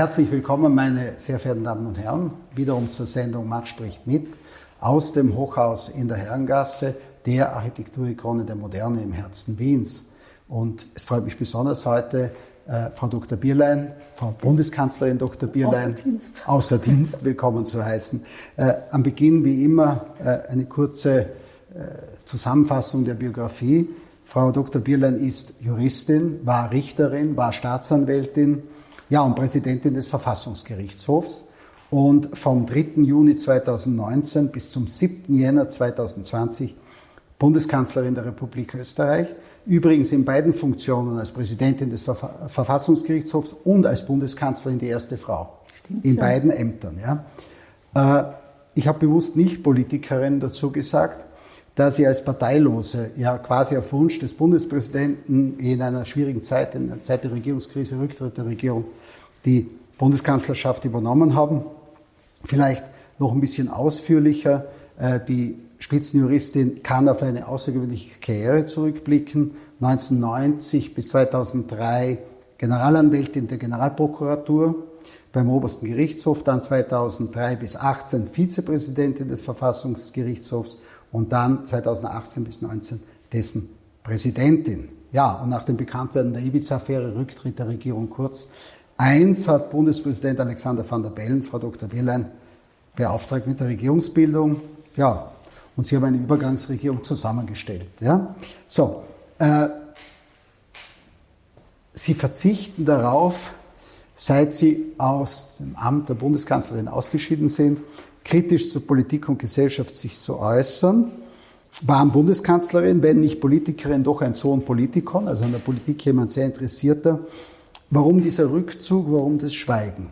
herzlich willkommen, meine sehr verehrten Damen und Herren, wiederum zur Sendung Matt spricht mit aus dem Hochhaus in der Herrengasse, der Architekturikone der Moderne im Herzen Wiens. Und es freut mich besonders heute, äh, Frau Dr. Bierlein, Frau Bundeskanzlerin Dr. Bierlein, außer Dienst, außer Dienst willkommen zu heißen. Äh, am Beginn wie immer äh, eine kurze äh, Zusammenfassung der Biografie. Frau Dr. Bierlein ist Juristin, war Richterin, war Staatsanwältin, ja, und Präsidentin des Verfassungsgerichtshofs. Und vom 3. Juni 2019 bis zum 7. Jänner 2020 Bundeskanzlerin der Republik Österreich. Übrigens in beiden Funktionen als Präsidentin des Verfassungsgerichtshofs und als Bundeskanzlerin die erste Frau. Stimmt, in ja. beiden Ämtern. Ja. Äh, ich habe bewusst nicht Politikerin dazu gesagt, da sie als Parteilose ja quasi auf Wunsch des Bundespräsidenten in einer schwierigen Zeit, in der Zeit der Regierungskrise, Rücktritt der Regierung, die Bundeskanzlerschaft übernommen haben. Vielleicht noch ein bisschen ausführlicher. Äh, die Spitzenjuristin kann auf eine außergewöhnliche Karriere zurückblicken. 1990 bis 2003 Generalanwältin der Generalprokuratur beim Obersten Gerichtshof, dann 2003 bis 2018 Vizepräsidentin des Verfassungsgerichtshofs und dann 2018 bis 2019 dessen Präsidentin. Ja, und nach dem Bekanntwerden der Ibiza-Affäre Rücktritt der Regierung Kurz Eins hat Bundespräsident Alexander van der Bellen, Frau Dr. Bierlein, beauftragt mit der Regierungsbildung. Ja, und sie haben eine Übergangsregierung zusammengestellt. Ja? So, äh, sie verzichten darauf, seit sie aus dem Amt der Bundeskanzlerin ausgeschieden sind, kritisch zur Politik und Gesellschaft sich zu äußern. Waren Bundeskanzlerin, wenn nicht Politikerin, doch ein Sohn Politikon, also an der Politik jemand sehr interessierter. Warum dieser Rückzug, warum das Schweigen?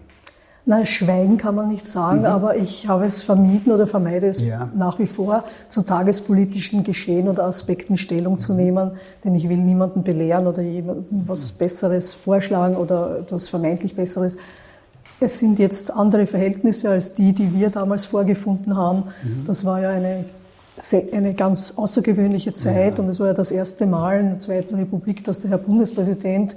Nein, Schweigen kann man nicht sagen, mhm. aber ich habe es vermieden oder vermeide es ja. nach wie vor, zu tagespolitischen Geschehen oder Aspekten Stellung mhm. zu nehmen, denn ich will niemanden belehren oder jemandem was Besseres vorschlagen oder etwas vermeintlich Besseres. Es sind jetzt andere Verhältnisse als die, die wir damals vorgefunden haben. Mhm. Das war ja eine, eine ganz außergewöhnliche Zeit ja. und es war ja das erste Mal in der Zweiten Republik, dass der Herr Bundespräsident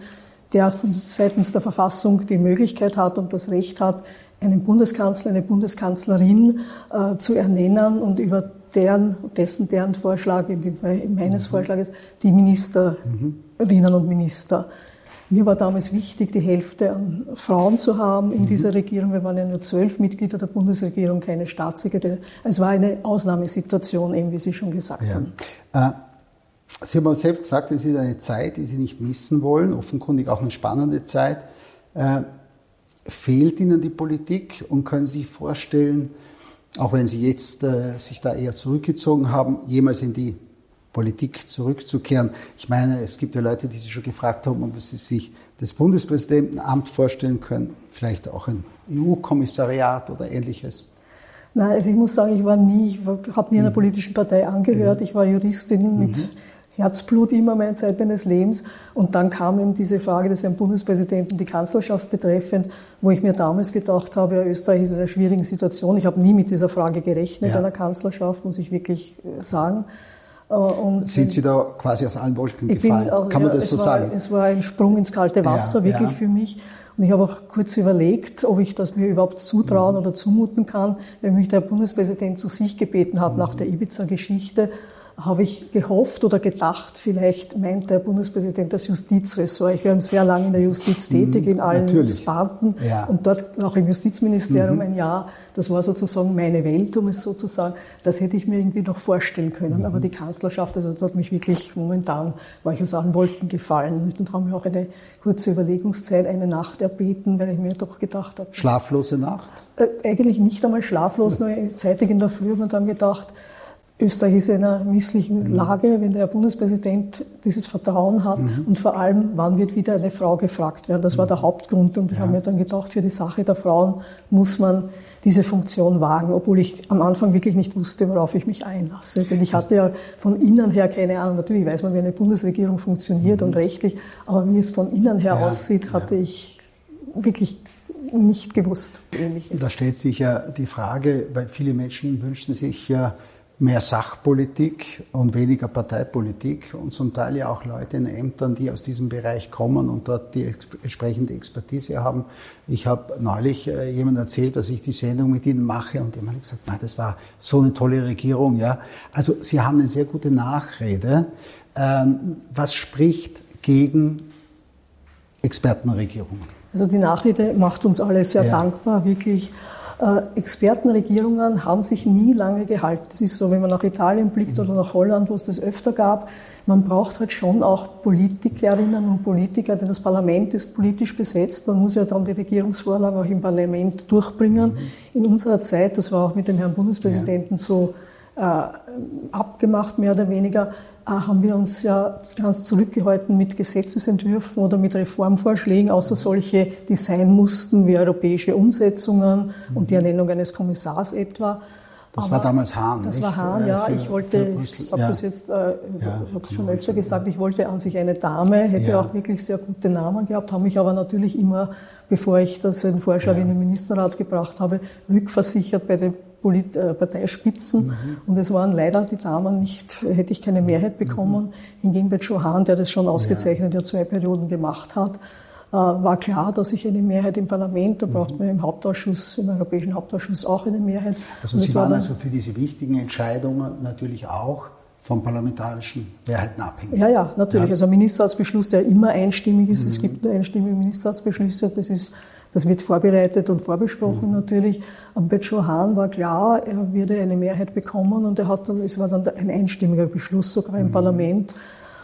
der seitens der Verfassung die Möglichkeit hat und das Recht hat, einen Bundeskanzler, eine Bundeskanzlerin äh, zu ernennen und über deren, dessen, deren Vorschlag, in dem Fall meines mhm. Vorschlages, die Ministerinnen mhm. und Minister. Mir war damals wichtig, die Hälfte an Frauen zu haben in mhm. dieser Regierung. Wir waren ja nur zwölf Mitglieder der Bundesregierung, keine Staatssekretärin. Es war eine Ausnahmesituation, eben wie Sie schon gesagt ja. haben. Äh Sie haben selbst gesagt, es ist eine Zeit, die Sie nicht missen wollen, offenkundig auch eine spannende Zeit. Äh, fehlt Ihnen die Politik und können Sie sich vorstellen, auch wenn Sie jetzt äh, sich da eher zurückgezogen haben, jemals in die Politik zurückzukehren? Ich meine, es gibt ja Leute, die sich schon gefragt haben, ob Sie sich das Bundespräsidentenamt vorstellen können, vielleicht auch ein EU-Kommissariat oder ähnliches. Nein, also ich muss sagen, ich war nie, ich habe nie einer mhm. politischen Partei angehört. Mhm. Ich war Juristin mit mhm. Herzblut immer meine Zeit meines Lebens. Und dann kam eben diese Frage des Herrn Bundespräsidenten, die Kanzlerschaft betreffend, wo ich mir damals gedacht habe, ja, Österreich ist in einer schwierigen Situation. Ich habe nie mit dieser Frage gerechnet, ja. einer Kanzlerschaft, muss ich wirklich äh, sagen. Äh, und Sind Sie da quasi aus allen Wolken gefallen? Bin, Kann man ja, das so war, sagen? Es war ein Sprung ins kalte Wasser, ja, wirklich für mich. Und ich habe auch kurz überlegt, ob ich das mir überhaupt zutrauen mhm. oder zumuten kann, wenn mich der Bundespräsident zu sich gebeten hat mhm. nach der Ibiza-Geschichte habe ich gehofft oder gedacht, vielleicht meint der Bundespräsident das Justizressort. Ich war sehr lange in der Justiz tätig, in allen Natürlich. Sparten ja. und dort auch im Justizministerium mhm. ein Jahr. Das war sozusagen meine Welt, um es so zu sagen. Das hätte ich mir irgendwie noch vorstellen können. Mhm. Aber die Kanzlerschaft, also das hat mich wirklich momentan, war ich aus allen Wolken gefallen. Und haben mir auch eine kurze Überlegungszeit, eine Nacht erbeten, weil ich mir doch gedacht habe. Schlaflose Nacht? Äh, eigentlich nicht einmal schlaflos, nur zeitig in der Früh ich dann gedacht, Österreich ist in einer misslichen mhm. Lage, wenn der Bundespräsident dieses Vertrauen hat mhm. und vor allem, wann wird wieder eine Frau gefragt werden. Das war der mhm. Hauptgrund und ich ja. habe mir dann gedacht, für die Sache der Frauen muss man diese Funktion wagen, obwohl ich am Anfang wirklich nicht wusste, worauf ich mich einlasse. Denn ich hatte ja von innen her keine Ahnung. Natürlich weiß man, wie eine Bundesregierung funktioniert mhm. und rechtlich, aber wie es von innen her ja. aussieht, hatte ja. ich wirklich nicht gewusst. Ähnliches. Da stellt sich ja die Frage, weil viele Menschen wünschen sich ja mehr Sachpolitik und weniger Parteipolitik und zum Teil ja auch Leute in Ämtern, die aus diesem Bereich kommen und dort die entsprechende Expertise haben. Ich habe neulich äh, jemand erzählt, dass ich die Sendung mit Ihnen mache und jemand hat gesagt, nein, das war so eine tolle Regierung. Ja, also Sie haben eine sehr gute Nachrede. Ähm, was spricht gegen Expertenregierungen? Also die Nachrede macht uns alle sehr ja. dankbar, wirklich Expertenregierungen haben sich nie lange gehalten. Es ist so, wenn man nach Italien blickt oder nach Holland, wo es das öfter gab, man braucht halt schon auch Politikerinnen und Politiker, denn das Parlament ist politisch besetzt. Man muss ja dann die Regierungsvorlagen auch im Parlament durchbringen. Mhm. In unserer Zeit, das war auch mit dem Herrn Bundespräsidenten ja. so äh, abgemacht, mehr oder weniger, äh, haben wir uns ja ganz zurückgehalten mit Gesetzesentwürfen oder mit Reformvorschlägen, außer solche, die sein mussten, wie europäische Umsetzungen und die Ernennung eines Kommissars etwa. Das Aber war damals Hahn. Das nicht? war Hahn, ja. Für, ich wollte, ich sage ja. das jetzt, äh, ja, ich habe es schon öfter gesagt, ich wollte an sich eine Dame, hätte ja. auch wirklich sehr gute Namen gehabt, habe mich aber natürlich immer, bevor ich das den Vorschlag in den Ministerrat gebracht habe, rückversichert bei den Polit äh, Parteispitzen. Mhm. Und es waren leider die Damen nicht, hätte ich keine Mehrheit bekommen. Mhm. Hingegen bei Joe Hahn, der das schon ausgezeichnet ja zwei Perioden gemacht hat, äh, war klar, dass ich eine Mehrheit im Parlament, da braucht man im Hauptausschuss, im Europäischen Hauptausschuss auch eine Mehrheit. Also Sie waren also für diese wichtigen Entscheidungen natürlich auch von parlamentarischen Mehrheiten abhängig. Ja, ja, natürlich. Ja. Also ein Ministerratsbeschluss, der immer einstimmig ist. Mhm. Es gibt nur einstimmige Ministerratsbeschlüsse. Das ist das wird vorbereitet und vorbesprochen mhm. natürlich. Am Joe Hahn war klar, er würde eine Mehrheit bekommen und er hat dann, es war dann ein einstimmiger Beschluss sogar im mhm. Parlament.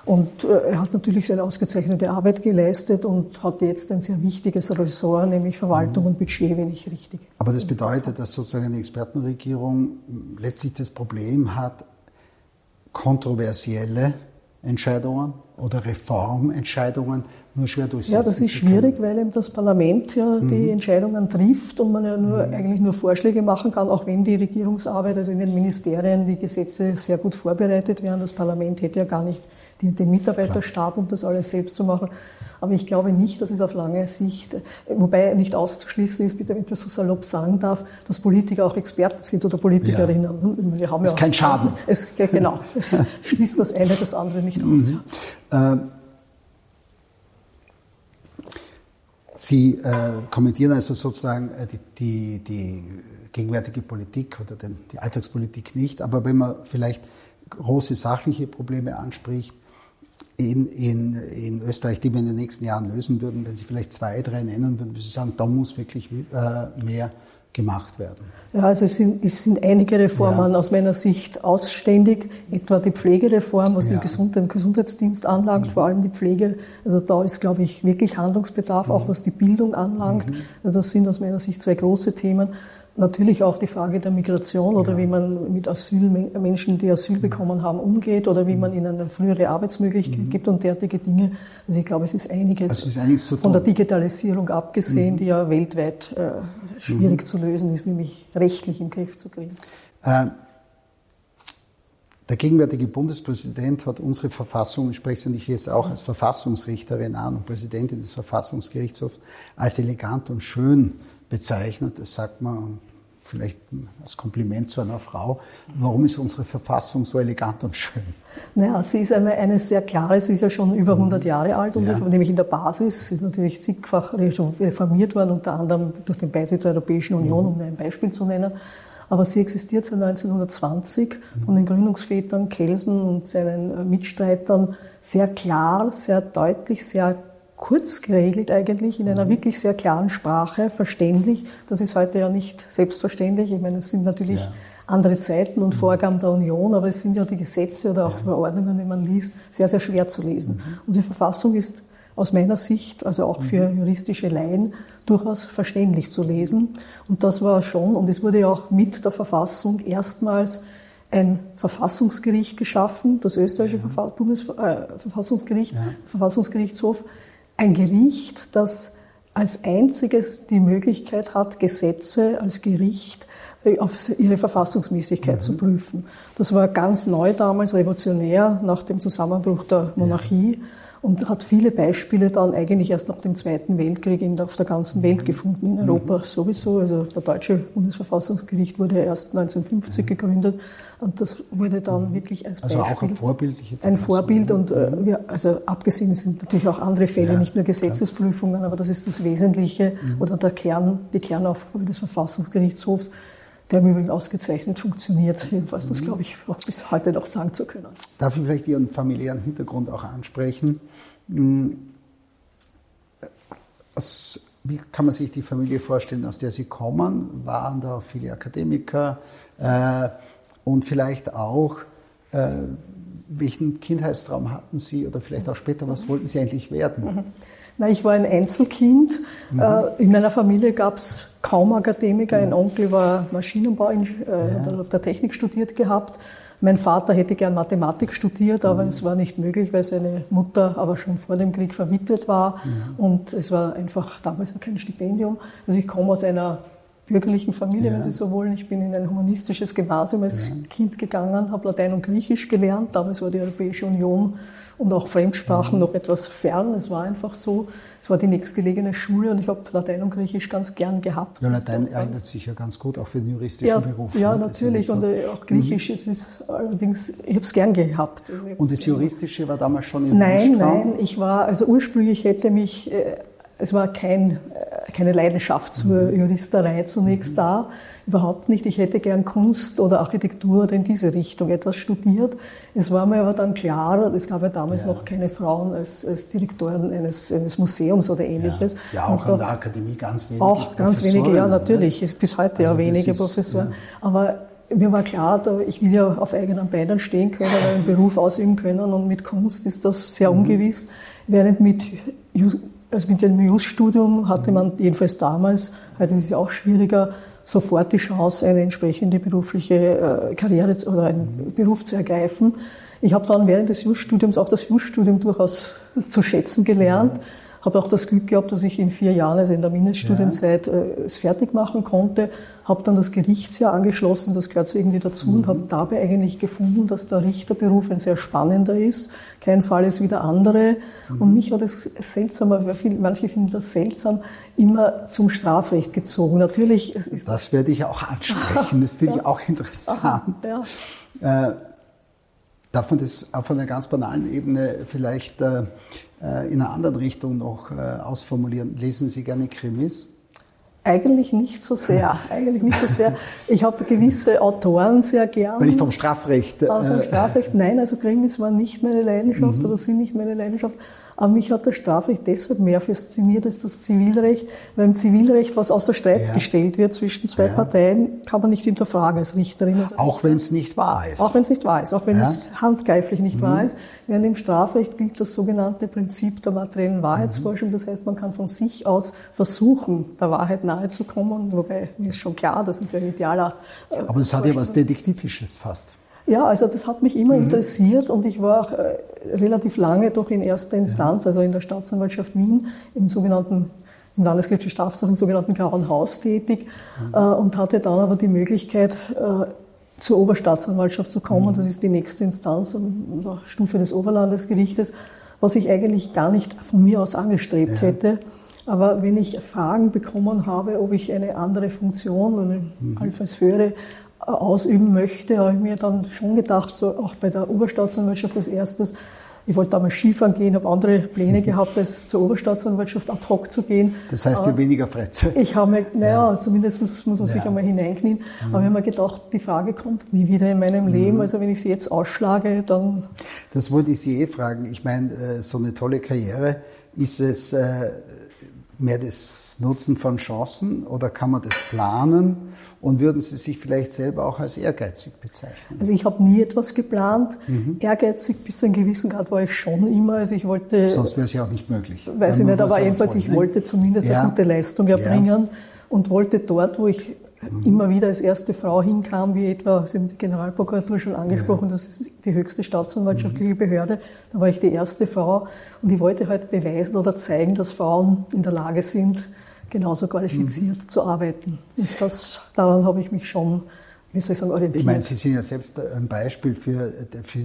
Und äh, er hat natürlich seine ausgezeichnete Arbeit geleistet und hat jetzt ein sehr wichtiges Ressort, nämlich Verwaltung mhm. und Budget, wenn ich richtig. Aber das bedeutet, dass sozusagen eine Expertenregierung letztlich das Problem hat, kontroversielle Entscheidungen oder Reformentscheidungen nur schwer durchsetzen Ja, das ist schwierig, weil eben das Parlament ja mhm. die Entscheidungen trifft und man ja nur, mhm. eigentlich nur Vorschläge machen kann, auch wenn die Regierungsarbeit, also in den Ministerien, die Gesetze sehr gut vorbereitet werden. Das Parlament hätte ja gar nicht den Mitarbeiterstab, um das alles selbst zu machen. Aber ich glaube nicht, dass es auf lange Sicht, wobei nicht auszuschließen ist, bitte, wenn ich das so salopp sagen darf, dass Politiker auch Experten sind oder Politikerinnen. Ja. Wir haben das ja ist kein Schaden. Es, genau, es schließt das eine das andere nicht aus. Mhm. Ähm, Sie äh, kommentieren also sozusagen äh, die, die, die, gegenwärtige Politik oder den, die Alltagspolitik nicht, aber wenn man vielleicht große sachliche Probleme anspricht, in, in, in Österreich, die wir in den nächsten Jahren lösen würden, wenn Sie vielleicht zwei, drei nennen würden, würden Sie sagen, da muss wirklich äh, mehr gemacht werden? Ja, also es sind, es sind einige Reformen ja. aus meiner Sicht ausständig, etwa die Pflegereform, was ja. den, Gesund den Gesundheitsdienst anlangt, mhm. vor allem die Pflege. Also da ist, glaube ich, wirklich Handlungsbedarf, mhm. auch was die Bildung anlangt. Mhm. Also das sind aus meiner Sicht zwei große Themen. Natürlich auch die Frage der Migration oder ja. wie man mit Asylmenschen, die Asyl bekommen haben, umgeht oder wie man ihnen eine frühere Arbeitsmöglichkeit mhm. gibt und derartige Dinge. Also ich glaube, es ist einiges, also ist einiges von der Digitalisierung abgesehen, mhm. die ja weltweit äh, schwierig mhm. zu lösen ist, nämlich rechtlich im Griff zu kriegen. Äh, der gegenwärtige Bundespräsident hat unsere Verfassung, ich spreche Sie jetzt auch als Verfassungsrichterin an und Präsidentin des Verfassungsgerichtshofs, als elegant und schön bezeichnet. Das sagt man vielleicht als Kompliment zu einer Frau. Warum ist unsere Verfassung so elegant und schön? Naja, sie ist einmal eine sehr klare, sie ist ja schon über 100 mhm. Jahre alt, ja. nämlich in der Basis. Sie ist natürlich zigfach reformiert worden, unter anderem durch den Beitritt zur Europäischen Union, mhm. um ein Beispiel zu nennen. Aber sie existiert seit 1920 mhm. von den Gründungsvätern Kelsen und seinen Mitstreitern sehr klar, sehr deutlich, sehr kurz geregelt eigentlich, in einer mhm. wirklich sehr klaren Sprache, verständlich. Das ist heute ja nicht selbstverständlich. Ich meine, es sind natürlich ja. andere Zeiten und mhm. Vorgaben der Union, aber es sind ja die Gesetze oder auch ja. Verordnungen, wenn man liest, sehr, sehr schwer zu lesen. Mhm. Unsere Verfassung ist aus meiner Sicht, also auch für mhm. juristische Laien, durchaus verständlich zu lesen. Und das war schon, und es wurde ja auch mit der Verfassung erstmals ein Verfassungsgericht geschaffen, das österreichische ja. Bundesverfassungsgericht, äh. Verfassungsgerichtshof, ein Gericht, das als einziges die Möglichkeit hat, Gesetze als Gericht äh, auf ihre Verfassungsmäßigkeit mhm. zu prüfen. Das war ganz neu damals, revolutionär nach dem Zusammenbruch der Monarchie. Ja. Und hat viele Beispiele dann eigentlich erst nach dem Zweiten Weltkrieg in, auf der ganzen Welt mhm. gefunden, in Europa mhm. sowieso. Also der deutsche Bundesverfassungsgericht wurde erst 1950 mhm. gegründet und das wurde dann wirklich als Beispiel. Also auch ein vorbildliches Ein Vorbild und äh, wir, also abgesehen sind natürlich auch andere Fälle, ja, nicht nur Gesetzesprüfungen, aber das ist das Wesentliche mhm. oder der Kern, die Kernaufgabe des Verfassungsgerichtshofs der im Übrigen ausgezeichnet funktioniert. Jedenfalls, das glaube ich auch bis heute noch sagen zu können. Darf ich vielleicht Ihren familiären Hintergrund auch ansprechen? Hm, wie kann man sich die Familie vorstellen, aus der Sie kommen? Waren da viele Akademiker? Äh, und vielleicht auch, äh, welchen Kindheitstraum hatten Sie oder vielleicht auch später, was wollten Sie eigentlich werden? Mhm. Na, ich war ein Einzelkind. Mhm. Äh, in meiner Familie gab es kaum Akademiker. Ein Onkel war Maschinenbau, äh, ja. hat auf der Technik studiert gehabt. Mein Vater hätte gern Mathematik studiert, aber mhm. es war nicht möglich, weil seine Mutter aber schon vor dem Krieg verwitwet war. Mhm. Und es war einfach damals kein Stipendium. Also ich komme aus einer bürgerlichen Familie, ja. wenn Sie so wollen. Ich bin in ein humanistisches Gymnasium als ja. Kind gegangen, habe Latein und Griechisch gelernt. Damals war die Europäische Union und auch Fremdsprachen mhm. noch etwas fern. Es war einfach so. Es war die nächstgelegene Schule und ich habe Latein und Griechisch ganz gern gehabt. Ja, Latein eignet sich ja ganz gut auch für den juristischen ja, Beruf. Ja, ne? natürlich. So. Und äh, auch Griechisch, mhm. es ist allerdings, ich habe es gern gehabt. Also und das Juristische war damals schon im Nein, nein. Ich war, also ursprünglich hätte mich, äh, es war kein, äh, keine Leidenschaft zur mhm. Juristerei zunächst mhm. da überhaupt nicht. Ich hätte gern Kunst oder Architektur oder in diese Richtung etwas studiert. Es war mir aber dann klar, es gab ja damals ja. noch keine Frauen als, als Direktoren eines, eines, Museums oder ähnliches. Ja, ja auch Und an der Akademie ganz wenige Auch ganz wenige, ja, natürlich. Ne? Bis heute also ja wenige ist, Professoren. Ja. Aber mir war klar, ich will ja auf eigenen Beinen stehen können, einen Beruf ausüben können und mit Kunst ist das sehr mhm. ungewiss. Während mit, also mit dem Jus-Studium hatte man jedenfalls damals, heute ist es ja auch schwieriger, sofort die Chance, eine entsprechende berufliche äh, Karriere oder einen Beruf zu ergreifen. Ich habe dann während des Jus-Studiums auch das Jus-Studium durchaus zu schätzen gelernt. Habe auch das Glück gehabt, dass ich in vier Jahren, also in der Mindeststudienzeit, ja. äh, es fertig machen konnte. Habe dann das Gerichtsjahr angeschlossen, das gehört so irgendwie dazu, mhm. und habe dabei eigentlich gefunden, dass der Richterberuf ein sehr spannender ist. Kein Fall ist wie der andere. Mhm. Und mich hat es seltsam, aber manche finden das seltsam, immer zum Strafrecht gezogen. Natürlich. Es ist das werde ich auch ansprechen. Das finde ja. ich auch interessant. Aha, ja. Äh, darf man das auf einer ganz banalen Ebene vielleicht äh, äh, in einer anderen Richtung noch äh, ausformulieren. Lesen Sie gerne Krimis? Eigentlich nicht so sehr. Eigentlich nicht so sehr. Ich habe gewisse Autoren sehr gern. Wenn ich vom Strafrecht. Äh, vom Strafrecht, nein, also Krimis war nicht meine Leidenschaft mhm. oder sind nicht meine Leidenschaft. Aber mich hat das Strafrecht deshalb mehr fasziniert als das Zivilrecht, weil im Zivilrecht, was außer Streit ja. gestellt wird zwischen zwei ja. Parteien, kann man nicht hinterfragen als Richterin. Auch wenn es nicht wahr ist. Auch wenn es nicht wahr ist, auch wenn ja. es handgreiflich nicht mhm. wahr ist. Während im Strafrecht gilt das sogenannte Prinzip der materiellen Wahrheitsforschung. Das heißt, man kann von sich aus versuchen, der Wahrheit nahe zu kommen. Wobei, mir ist schon klar, das ist ein idealer. Äh, Aber es hat ja was Detektivisches fast. Ja, also das hat mich immer mhm. interessiert und ich war auch äh, relativ lange doch in erster Instanz, ja. also in der Staatsanwaltschaft Wien, im sogenannten im Landesgericht für Strafsachen, im sogenannten Grauen Haus tätig mhm. äh, und hatte dann aber die Möglichkeit, äh, zur Oberstaatsanwaltschaft zu kommen. Mhm. Das ist die nächste Instanz an der Stufe des Oberlandesgerichtes, was ich eigentlich gar nicht von mir aus angestrebt ja. hätte. Aber wenn ich Fragen bekommen habe, ob ich eine andere Funktion, eine mhm. allenfalls höhere ausüben möchte, habe ich mir dann schon gedacht, so auch bei der Oberstaatsanwaltschaft als erstes, ich wollte damals Skifahren gehen, habe andere Pläne gehabt, als zur Oberstaatsanwaltschaft ad hoc zu gehen. Das heißt, ja weniger Freizeit. Ich habe mir, naja, ja. zumindest muss man sich einmal hineinknien. Mhm. Aber ich habe mir gedacht, die Frage kommt nie wieder in meinem Leben. Mhm. Also wenn ich sie jetzt ausschlage, dann... Das wollte ich Sie eh fragen. Ich meine, äh, so eine tolle Karriere, ist es äh, mehr das Nutzen von Chancen oder kann man das planen? Und würden Sie sich vielleicht selber auch als ehrgeizig bezeichnen? Also ich habe nie etwas geplant. Mhm. Ehrgeizig bis zu einem gewissen Grad war ich schon immer. Also ich wollte. Sonst wäre es ja auch nicht möglich. Weiß ich nicht, aber jedenfalls ich wollte zumindest ja. eine gute Leistung erbringen ja. und wollte dort, wo ich. Immer wieder als erste Frau hinkam, wie etwa, Sie haben die Generalprokuratur schon angesprochen, ja. das ist die höchste staatsanwaltschaftliche mhm. Behörde, da war ich die erste Frau und ich wollte halt beweisen oder zeigen, dass Frauen in der Lage sind, genauso qualifiziert mhm. zu arbeiten. Und das, daran habe ich mich schon, wie soll ich sagen, orientiert. Ich meine, Sie sind ja selbst ein Beispiel für, für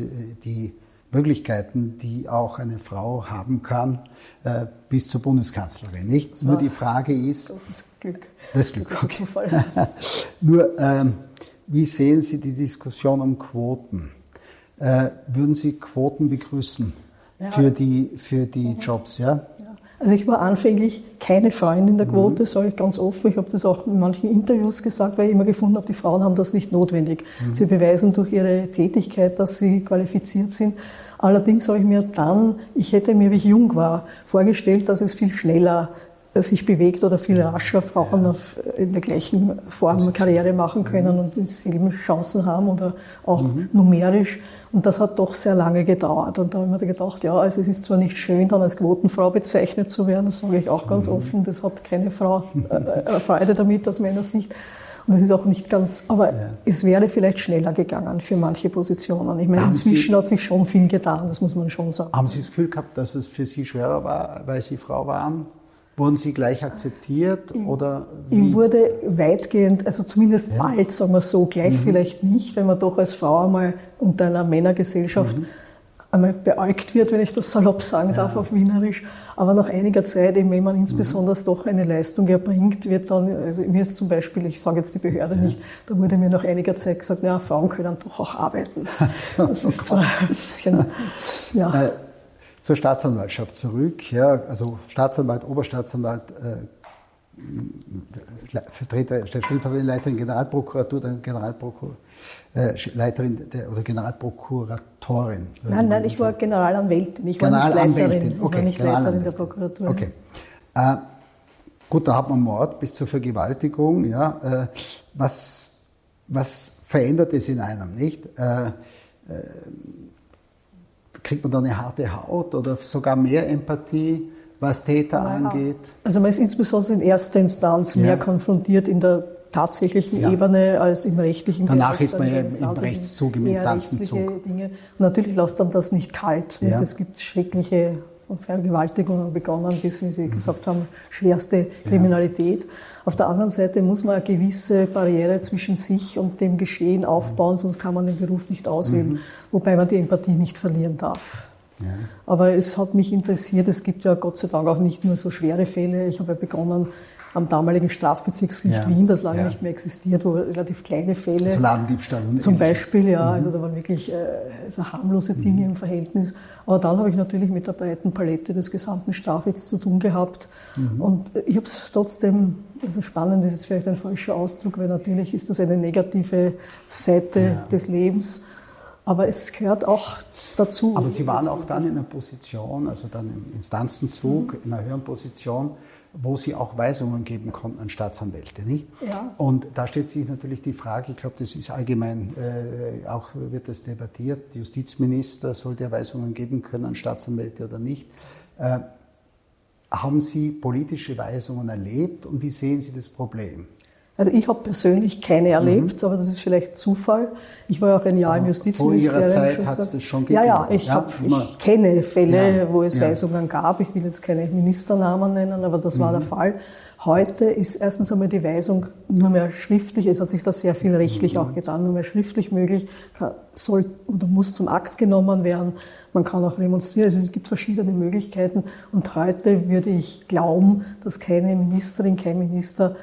die Möglichkeiten, die auch eine Frau haben kann, äh, bis zur Bundeskanzlerin. Nicht nur die Frage ist. Das ist Glück. Das Glück. Das okay. nur, ähm, wie sehen Sie die Diskussion um Quoten? Äh, würden Sie Quoten begrüßen ja. für die, für die mhm. Jobs, ja? Also ich war anfänglich keine Freundin der Quote, mhm. sage ich ganz offen. Ich habe das auch in manchen Interviews gesagt, weil ich immer gefunden habe, die Frauen haben das nicht notwendig. Mhm. Sie beweisen durch ihre Tätigkeit, dass sie qualifiziert sind. Allerdings habe ich mir dann, ich hätte mir, wie ich jung war, vorgestellt, dass es viel schneller sich bewegt oder viel rascher Frauen auf, in der gleichen Form Karriere machen können und dieselben Chancen haben oder auch mhm. numerisch. Und das hat doch sehr lange gedauert. Und da habe ich mir gedacht, ja, also es ist zwar nicht schön, dann als Quotenfrau bezeichnet zu werden, das sage ich auch ganz mhm. offen, das hat keine Frau äh, äh, Freude damit aus meiner Sicht. Und das ist auch nicht ganz, aber ja. es wäre vielleicht schneller gegangen für manche Positionen. Ich meine, haben inzwischen Sie, hat sich schon viel getan, das muss man schon sagen. Haben Sie das Gefühl gehabt, dass es für Sie schwerer war, weil Sie Frau waren? Wurden Sie gleich akzeptiert oder? Wie? Ich wurde weitgehend, also zumindest ja. bald, sagen wir so, gleich mhm. vielleicht nicht, wenn man doch als Frau einmal unter einer Männergesellschaft mhm. einmal beäugt wird, wenn ich das salopp sagen ja. darf auf Wienerisch. Aber nach einiger Zeit, eben wenn man insbesondere mhm. doch eine Leistung erbringt, wird dann, also mir ist zum Beispiel, ich sage jetzt die Behörde ja. nicht, da wurde mir nach einiger Zeit gesagt, ja, Frauen können doch auch arbeiten. So, das ist oh zwar ein bisschen, ja. Äh, zur Staatsanwaltschaft zurück. Ja, also Staatsanwalt, Oberstaatsanwalt, äh, Vertreter, stellvertretende Leiterin Generalprokuratur, dann Generalprokur, äh, Leiterin der, oder Generalprokuratorin. Nein, nein, ich war Generalanwältin. Ich war nicht Leiterin, okay, war nicht Leiterin der Prokuratur. Okay. Äh, gut, da hat man Mord bis zur Vergewaltigung. Ja, äh, was, was verändert es in einem, nicht? Kriegt man da eine harte Haut oder sogar mehr Empathie, was Täter ja, angeht? Also man ist insbesondere in erster Instanz ja. mehr konfrontiert in der tatsächlichen ja. Ebene als im rechtlichen Danach ist man ja im, im Rechtszug, im Instanzenzug. Dinge. Natürlich lässt dann das nicht kalt. Ja. Es gibt schreckliche Vergewaltigungen begonnen bis, wie Sie mhm. gesagt haben, schwerste Kriminalität. Auf der anderen Seite muss man eine gewisse Barriere zwischen sich und dem Geschehen aufbauen, sonst kann man den Beruf nicht ausüben, mhm. wobei man die Empathie nicht verlieren darf. Ja. Aber es hat mich interessiert, es gibt ja Gott sei Dank auch nicht nur so schwere Fälle. Ich habe ja begonnen am damaligen Strafbezirksgericht ja. Wien, das lange ja. nicht mehr existiert, wo relativ kleine Fälle. Also Ladendiebstahl und Zum Beispiel, ja, mhm. also da waren wirklich äh, also harmlose Dinge mhm. im Verhältnis. Aber dann habe ich natürlich mit der breiten Palette des gesamten Strafrechts zu tun gehabt. Mhm. Und ich habe es trotzdem, also spannend ist jetzt vielleicht ein falscher Ausdruck, weil natürlich ist das eine negative Seite ja. des Lebens. Aber es gehört auch dazu. Aber Sie waren auch dann in einer Position, also dann im Instanzenzug, in einer höheren Position, wo sie auch Weisungen geben konnten an Staatsanwälte, nicht? Ja. Und da stellt sich natürlich die Frage, ich glaube, das ist allgemein, äh, auch wird das debattiert, Justizminister soll der Weisungen geben können an Staatsanwälte oder nicht. Äh, haben Sie politische Weisungen erlebt und wie sehen Sie das Problem? Also ich habe persönlich keine erlebt, mhm. aber das ist vielleicht Zufall. Ich war auch ein Jahr im Justizministerium. Vor Ihrer Zeit hat es das schon gegeben? Ja, ja, ich, ja, hab, ich kenne Fälle, ja, wo es ja. Weisungen gab. Ich will jetzt keine Ministernamen nennen, aber das mhm. war der Fall. Heute ist erstens einmal die Weisung nur mehr schriftlich. Es hat sich da sehr viel rechtlich mhm. auch getan, nur mehr schriftlich möglich. Soll oder muss zum Akt genommen werden. Man kann auch demonstrieren. Also es gibt verschiedene Möglichkeiten. Und heute würde ich glauben, dass keine Ministerin, kein Minister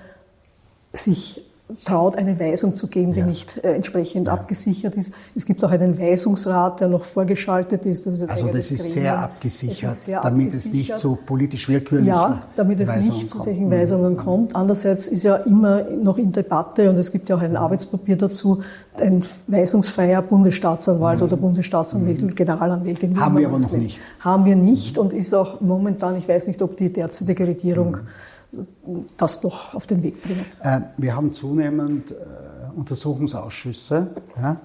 sich traut, eine Weisung zu geben, die ja. nicht äh, entsprechend ja. abgesichert ist. Es gibt auch einen Weisungsrat, der noch vorgeschaltet ist. Das ist also das ist sehr abgesichert, ist sehr damit abgesichert. es nicht zu politisch willkürlichen Ja, damit es Weisungen nicht zu solchen kommt. Weisungen mhm. kommt. Andererseits ist ja immer noch in Debatte, und es gibt ja auch ein mhm. Arbeitspapier dazu, ein weisungsfreier Bundesstaatsanwalt mhm. oder Bundesstaatsanwältin, mhm. Generalanwältin. Haben wir aber noch nicht. Haben wir nicht und ist auch momentan, ich weiß nicht, ob die derzeitige Regierung mhm das doch auf den Weg bringen. Äh, wir haben zunehmend äh, Untersuchungsausschüsse. Ja?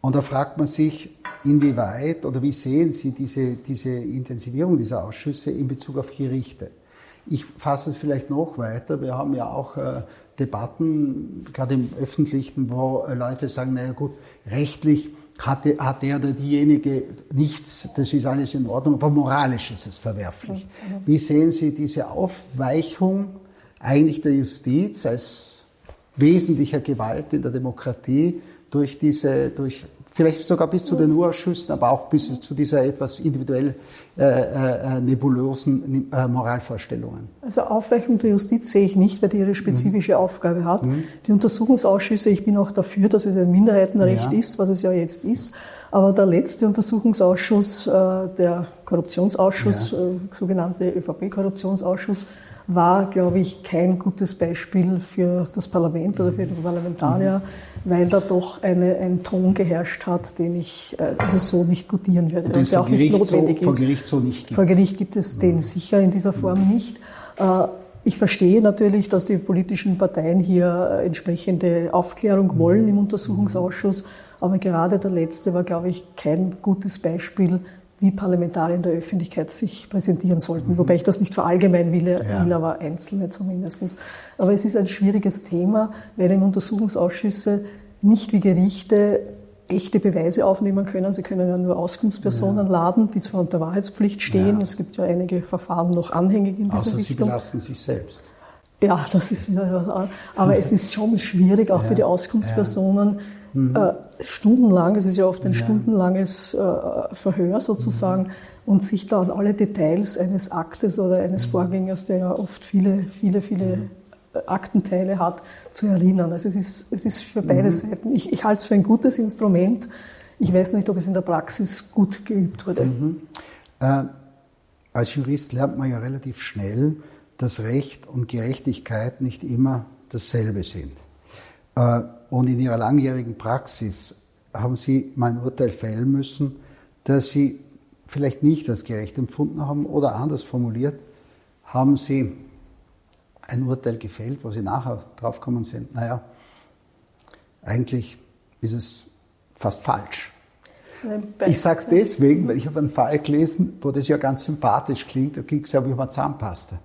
Und da fragt man sich, inwieweit oder wie sehen Sie diese, diese Intensivierung dieser Ausschüsse in Bezug auf Gerichte? Ich fasse es vielleicht noch weiter. Wir haben ja auch äh, Debatten, gerade im Öffentlichen, wo äh, Leute sagen, naja gut, rechtlich hatte, hat der oder diejenige nichts, das ist alles in Ordnung, aber moralisch ist es verwerflich. Wie sehen Sie diese Aufweichung eigentlich der Justiz als wesentlicher Gewalt in der Demokratie durch diese, durch vielleicht sogar bis zu den Urausschüssen, aber auch bis zu dieser etwas individuell äh, äh, nebulosen äh, Moralvorstellungen. Also Aufweichung der Justiz sehe ich nicht, weil die ihre spezifische mhm. Aufgabe hat. Mhm. Die Untersuchungsausschüsse, ich bin auch dafür, dass es ein Minderheitenrecht ja. ist, was es ja jetzt ist. Aber der letzte Untersuchungsausschuss, äh, der Korruptionsausschuss, ja. Äh, sogenannte ÖVP-Korruptionsausschuss, war, glaube ich, kein gutes Beispiel für das Parlament oder für die Parlamentarier, mhm. weil da doch eine, ein Ton geherrscht hat, den ich äh, also so nicht gutieren würde. Und das der auch nicht notwendig so, ist. Vor Gericht so nicht gibt. Vor Gericht gibt es mhm. den sicher in dieser Form mhm. nicht. Äh, ich verstehe natürlich, dass die politischen Parteien hier entsprechende Aufklärung mhm. wollen im Untersuchungsausschuss, aber gerade der letzte war, glaube ich, kein gutes Beispiel wie Parlamentarier in der Öffentlichkeit sich präsentieren sollten. Mhm. Wobei ich das nicht verallgemein will, ja. will, aber Einzelne zumindest. Aber es ist ein schwieriges Thema, weil im Untersuchungsausschüsse nicht wie Gerichte echte Beweise aufnehmen können. Sie können ja nur Auskunftspersonen ja. laden, die zwar unter Wahrheitspflicht stehen. Ja. Es gibt ja einige Verfahren noch anhängig in dieser Außer Richtung. Sie belasten sich selbst. Ja, das ist wieder was anderes. Aber es ist schon schwierig, auch für die Auskunftspersonen, mhm. äh, stundenlang, es ist ja oft ein ja. stundenlanges äh, Verhör sozusagen, mhm. und sich da an alle Details eines Aktes oder eines mhm. Vorgängers, der ja oft viele, viele, viele mhm. Aktenteile hat, zu erinnern. Also es ist, es ist für beide mhm. Seiten, ich, ich halte es für ein gutes Instrument. Ich weiß nicht, ob es in der Praxis gut geübt wurde. Mhm. Äh, als Jurist lernt man ja relativ schnell, dass Recht und Gerechtigkeit nicht immer dasselbe sind. Äh, und in Ihrer langjährigen Praxis haben Sie mal ein Urteil fällen müssen, das Sie vielleicht nicht als gerecht empfunden haben oder anders formuliert, haben Sie ein Urteil gefällt, wo Sie nachher draufgekommen sind, naja, eigentlich ist es fast falsch. Ich sage es deswegen, weil ich habe einen Fall gelesen, wo das ja ganz sympathisch klingt. Da ging es, glaube ich, um eine Zahnpasta.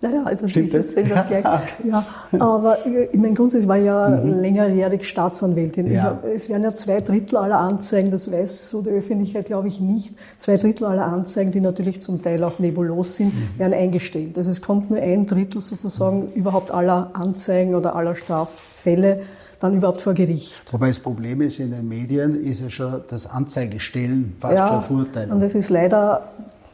Naja, also Stimmt ich erzähle das gleich. Ja, aber ich meine, grundsätzlich war ich ja mhm. längerjährig Staatsanwältin. Ja. Hab, es werden ja zwei Drittel aller Anzeigen, das weiß so die Öffentlichkeit, glaube ich, nicht, zwei Drittel aller Anzeigen, die natürlich zum Teil auch nebulos sind, mhm. werden eingestellt. Also es kommt nur ein Drittel sozusagen mhm. überhaupt aller Anzeigen oder aller Straffälle dann überhaupt vor Gericht. Wobei das Problem ist, in den Medien ist ja schon das Anzeigestellen fast ja, schon Vorteil. Und es ist leider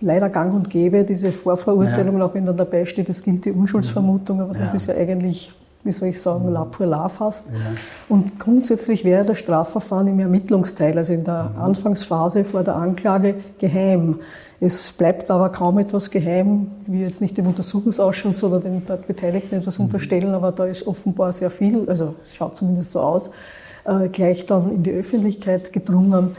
leider gang und gäbe, diese Vorverurteilung, ja. auch wenn dann dabei steht, es gilt die Unschuldsvermutung, aber das ja. ist ja eigentlich, wie soll ich sagen, la pour la fast. Ja. Und grundsätzlich wäre das Strafverfahren im Ermittlungsteil, also in der mhm. Anfangsphase vor der Anklage, geheim. Es bleibt aber kaum etwas geheim, wie jetzt nicht dem Untersuchungsausschuss oder den Beteiligten etwas mhm. unterstellen, aber da ist offenbar sehr viel, also es schaut zumindest so aus, äh, gleich dann in die Öffentlichkeit gedrungen.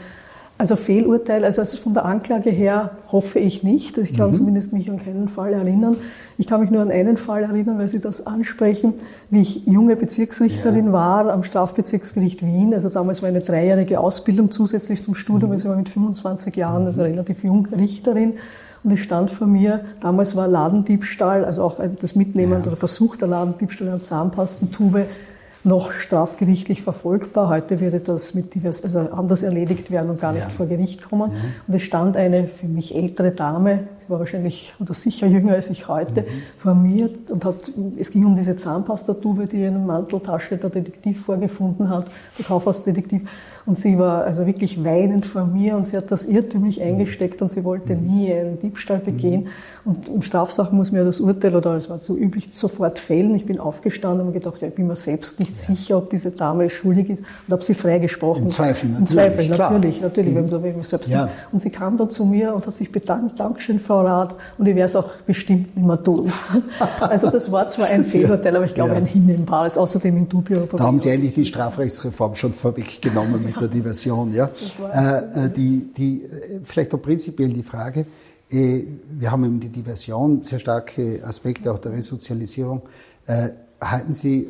Also Fehlurteil, also von der Anklage her hoffe ich nicht. Ich kann mhm. zumindest mich an keinen Fall erinnern. Ich kann mich nur an einen Fall erinnern, weil Sie das ansprechen, wie ich junge Bezirksrichterin ja. war am Strafbezirksgericht Wien. Also damals war eine dreijährige Ausbildung zusätzlich zum Studium. Mhm. Also ich war mit 25 Jahren, also relativ jung Richterin. Und es stand vor mir, damals war Ladendiebstahl, also auch das Mitnehmen ja. oder Versuch der Ladendiebstahl einer Zahnpastentube noch strafgerichtlich verfolgbar. Heute würde das mit divers, also anders erledigt werden und gar nicht ja. vor Gericht kommen. Ja. Und es stand eine für mich ältere Dame, sie war wahrscheinlich oder sicher jünger als ich heute, mhm. vor mir und hat, es ging um diese Zahnpastatube, die in einer Manteltasche der Detektiv vorgefunden hat, der Kaufhausdetektiv. Und sie war also wirklich weinend vor mir und sie hat das irrtümlich eingesteckt und sie wollte mhm. nie einen Diebstahl begehen. Mhm. Und im Strafsachen muss man ja das Urteil, oder es war so üblich, sofort fällen. Ich bin aufgestanden und gedacht, ja, ich bin mir selbst nicht ja. sicher, ob diese Dame schuldig ist und habe sie freigesprochen. Im Zweifel, natürlich. Im Zweifel, natürlich, natürlich, mhm. wenn man selbst ja. Und sie kam dann zu mir und hat sich bedankt, Dankeschön, Frau Rath, und ich werde es auch bestimmt nicht mehr tun. also das war zwar ein Fehlurteil, aber ich glaube ja. ein hinnehmbares, außerdem in Dubio. Da haben Sie eigentlich die Strafrechtsreform schon vorweggenommen mit der Diversion. Ja? Äh, äh, die, die, vielleicht auch prinzipiell die Frage, äh, wir haben eben die Diversion, sehr starke Aspekte auch der Resozialisierung. Äh, halten Sie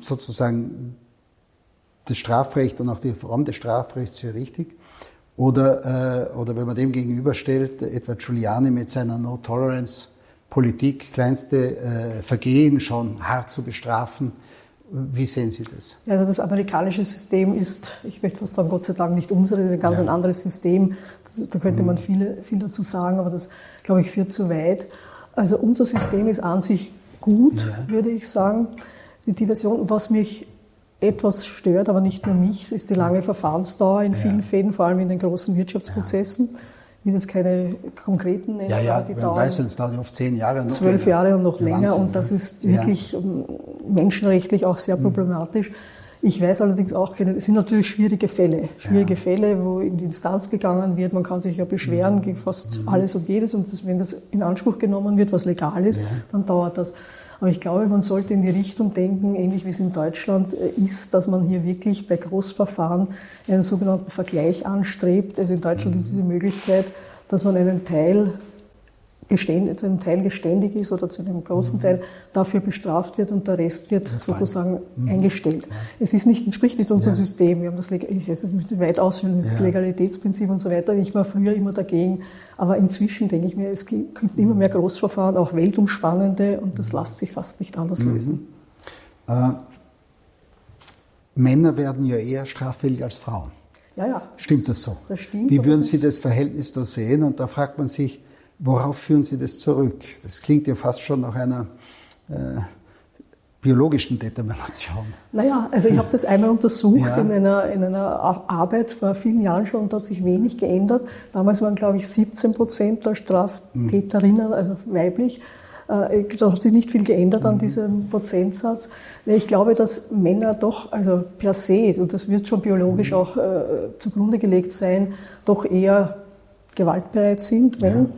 sozusagen das Strafrecht und auch die Form des Strafrechts für richtig? Oder, äh, oder wenn man dem gegenüberstellt, etwa Giuliani mit seiner No-Tolerance-Politik, kleinste äh, Vergehen schon hart zu bestrafen, wie sehen Sie das? Also das amerikanische System ist, ich möchte fast sagen, Gott sei Dank nicht unser, das ist ein ganz ja. ein anderes System. Da könnte man mhm. viel, dazu sagen, aber das, glaube ich, führt zu weit. Also unser System ist an sich gut, ja. würde ich sagen. Die Diversion, was mich etwas stört, aber nicht nur mich, ist die lange Verfahrensdauer in vielen Fällen, vor allem in den großen Wirtschaftsprozessen. Ich will jetzt keine konkreten nennen, ja, ja, die dauern weiß, es dauert oft zehn Jahre. Zwölf Jahre und noch länger Wahnsinn, und das ist wirklich ja. Ähm, menschenrechtlich auch sehr mhm. problematisch. Ich weiß allerdings auch, es sind natürlich schwierige Fälle, schwierige ja. Fälle, wo in die Instanz gegangen wird. Man kann sich ja beschweren gegen fast mhm. alles und jedes. Und das, wenn das in Anspruch genommen wird, was legal ist, ja. dann dauert das. Aber ich glaube, man sollte in die Richtung denken, ähnlich wie es in Deutschland äh, ist, dass man hier wirklich bei Großverfahren einen sogenannten Vergleich anstrebt. Also in Deutschland ist diese Möglichkeit, dass man einen Teil geständig, zu einem Teil geständig ist oder zu einem großen mhm. Teil dafür bestraft wird und der Rest wird sozusagen mhm. eingestellt. Es ist nicht, entspricht nicht unser ja. System. Wir haben das also weit ausführende ja. Legalitätsprinzip und so weiter. Ich war früher immer dagegen. Aber inzwischen denke ich mir, es gibt immer mehr Großverfahren, auch weltumspannende, und das lässt sich fast nicht anders mhm. lösen. Äh, Männer werden ja eher straffällig als Frauen. Ja, ja. Stimmt das so? Das stimmt. Wie würden Sie das Verhältnis da sehen? Und da fragt man sich, Worauf führen Sie das zurück? Das klingt ja fast schon nach einer äh, biologischen Determination. Naja, also ich habe das einmal untersucht ja. in, einer, in einer Arbeit vor vielen Jahren schon und da hat sich wenig geändert. Damals waren, glaube ich, 17 Prozent der Straftäterinnen, also weiblich. Äh, da hat sich nicht viel geändert an mhm. diesem Prozentsatz. Ich glaube, dass Männer doch, also per se, und das wird schon biologisch mhm. auch äh, zugrunde gelegt sein, doch eher gewaltbereit sind, wenn. Ja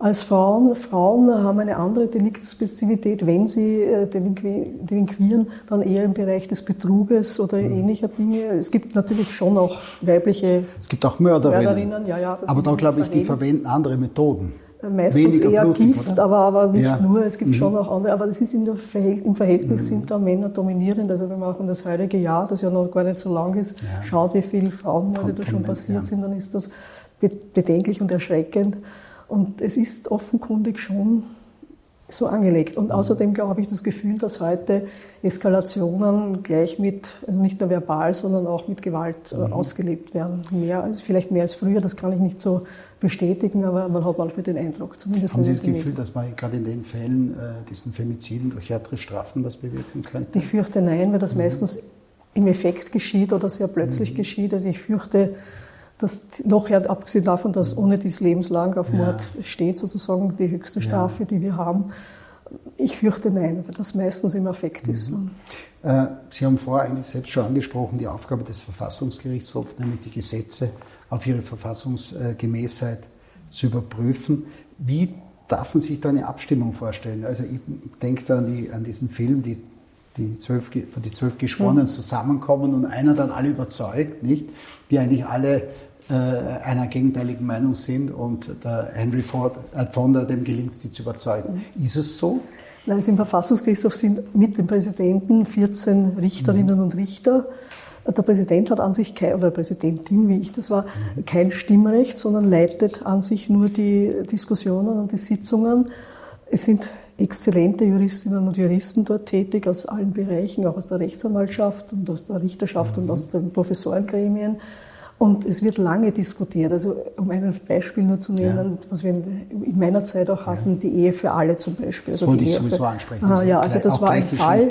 als Frauen. Frauen haben eine andere Deliktspezifität, wenn sie äh, delinquieren, dann eher im Bereich des Betruges oder mhm. ähnlicher Dinge. Es gibt natürlich schon auch weibliche Es gibt auch Mörderinnen. Mörderinnen ja, ja, aber da glaube ich, die verwenden andere Methoden. Äh, meistens Weniger eher blutig, Gift, aber, aber nicht ja. nur. Es gibt mhm. schon auch andere. Aber das ist Verhält im Verhältnis mhm. sind da Männer dominierend. Also wenn man auch in das heilige Jahr, das ja noch gar nicht so lang ist, schaut, wie viele Frauenmorde da schon passiert sind, dann ist das bedenklich und erschreckend. Und es ist offenkundig schon so angelegt. Und außerdem glaube ich das Gefühl, dass heute Eskalationen gleich mit, also nicht nur verbal, sondern auch mit Gewalt äh, mhm. ausgelebt werden. Mehr als, vielleicht mehr als früher, das kann ich nicht so bestätigen, aber man hat manchmal den Eindruck, zumindest. Haben Sie das Gefühl, dass man gerade in den Fällen, äh, diesen Femiziden durch härtere Strafen was bewirken könnte? Ich fürchte nein, weil das mhm. meistens im Effekt geschieht oder sehr plötzlich mhm. geschieht. Also ich fürchte, dass noch ja, abgesehen davon, dass ohne dies lebenslang auf Mord ja. steht, sozusagen die höchste Strafe, ja. die wir haben. Ich fürchte nein, weil das meistens im Affekt mhm. ist. Äh, Sie haben vorher eigentlich selbst schon angesprochen, die Aufgabe des Verfassungsgerichtshofs, nämlich die Gesetze auf ihre Verfassungsgemäßheit zu überprüfen. Wie darf man sich da eine Abstimmung vorstellen? Also ich denke da an, die, an diesen Film, die die zwölf, die zwölf Geschworenen mhm. zusammenkommen und einer dann alle überzeugt, nicht? Die eigentlich alle einer gegenteiligen Meinung sind und der Henry Ford, äh, Fonda, dem gelingt es, die zu überzeugen. Mhm. Ist es so? Nein, also im Verfassungsgerichtshof sind mit dem Präsidenten 14 Richterinnen mhm. und Richter. Der Präsident hat an sich kein, oder Präsidentin, wie ich das war, mhm. kein Stimmrecht, sondern leitet an sich nur die Diskussionen und die Sitzungen. Es sind exzellente Juristinnen und Juristen dort tätig aus allen Bereichen, auch aus der Rechtsanwaltschaft und aus der Richterschaft mhm. und aus den Professorengremien. Und es wird lange diskutiert. Also um ein Beispiel nur zu nennen, ja. was wir in meiner Zeit auch hatten, ja. die Ehe für alle zum Beispiel. Das also wollte ich sowieso für, ansprechen. Ah, ja, also das war ein Fall,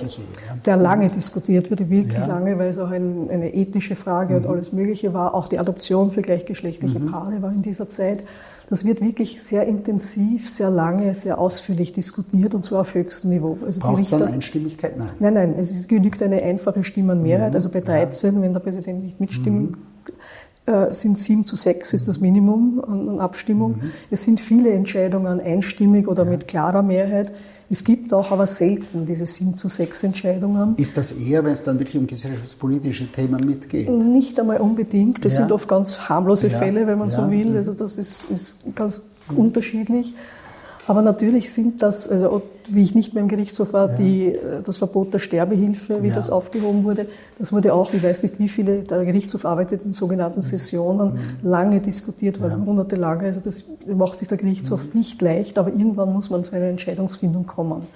der lange diskutiert wurde, wirklich lange, weil es auch ein, eine ethische Frage mhm. und alles Mögliche war. Auch die Adoption für gleichgeschlechtliche mhm. Paare war in dieser Zeit. Das wird wirklich sehr intensiv, sehr lange, sehr ausführlich diskutiert und zwar auf höchstem Niveau. Also Braucht es dann Einstimmigkeit? Nein. Nein, nein, es genügt eine einfache Stimmenmehrheit. Mhm. Also bei 13, wenn der Präsident nicht mitstimmt, mhm sind sieben zu sechs ist das Minimum an, Abstimmung. Mhm. Es sind viele Entscheidungen einstimmig oder ja. mit klarer Mehrheit. Es gibt auch aber selten diese sieben zu sechs Entscheidungen. Ist das eher, wenn es dann wirklich um gesellschaftspolitische Themen mitgeht? Nicht einmal unbedingt. Das ja. sind oft ganz harmlose ja. Fälle, wenn man so will. Also das ist, ist ganz mhm. unterschiedlich. Aber natürlich sind das, also wie ich nicht mehr im Gerichtshof war, ja. die, äh, das Verbot der Sterbehilfe, wie ja. das aufgehoben wurde, das wurde auch, ich weiß nicht wie viele, der Gerichtshof arbeitet in sogenannten Sessionen, mhm. lange diskutiert worden, ja. monatelang. Also das macht sich der Gerichtshof mhm. nicht leicht, aber irgendwann muss man zu einer Entscheidungsfindung kommen.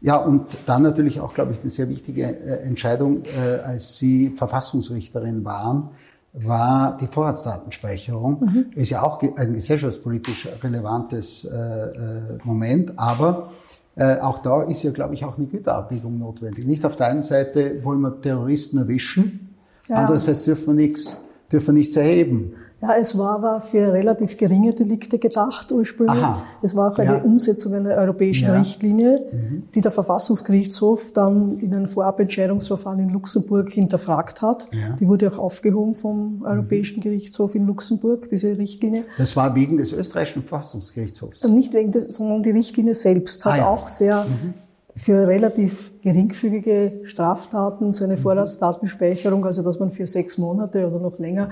Ja, und dann natürlich auch, glaube ich, eine sehr wichtige äh, Entscheidung, äh, als Sie Verfassungsrichterin waren, war die Vorratsdatenspeicherung. Mhm. Ist ja auch ein gesellschaftspolitisch relevantes äh, äh, Moment, aber äh, auch da ist ja, glaube ich, auch eine Güterabwägung notwendig. Nicht auf der einen Seite wollen wir Terroristen erwischen, ja. andererseits dürfen wir nichts, dürfen wir nichts erheben. Ja, es war aber für relativ geringe Delikte gedacht ursprünglich. Aha. Es war auch eine ja. Umsetzung einer europäischen ja. Richtlinie, mhm. die der Verfassungsgerichtshof dann in einem Vorabentscheidungsverfahren in Luxemburg hinterfragt hat. Ja. Die wurde auch aufgehoben vom Europäischen mhm. Gerichtshof in Luxemburg, diese Richtlinie. Das war wegen des österreichischen Verfassungsgerichtshofs? Nicht wegen des, sondern die Richtlinie selbst hat ah, auch sehr mhm für relativ geringfügige Straftaten so eine mhm. Vorratsdatenspeicherung, also dass man für sechs Monate oder noch länger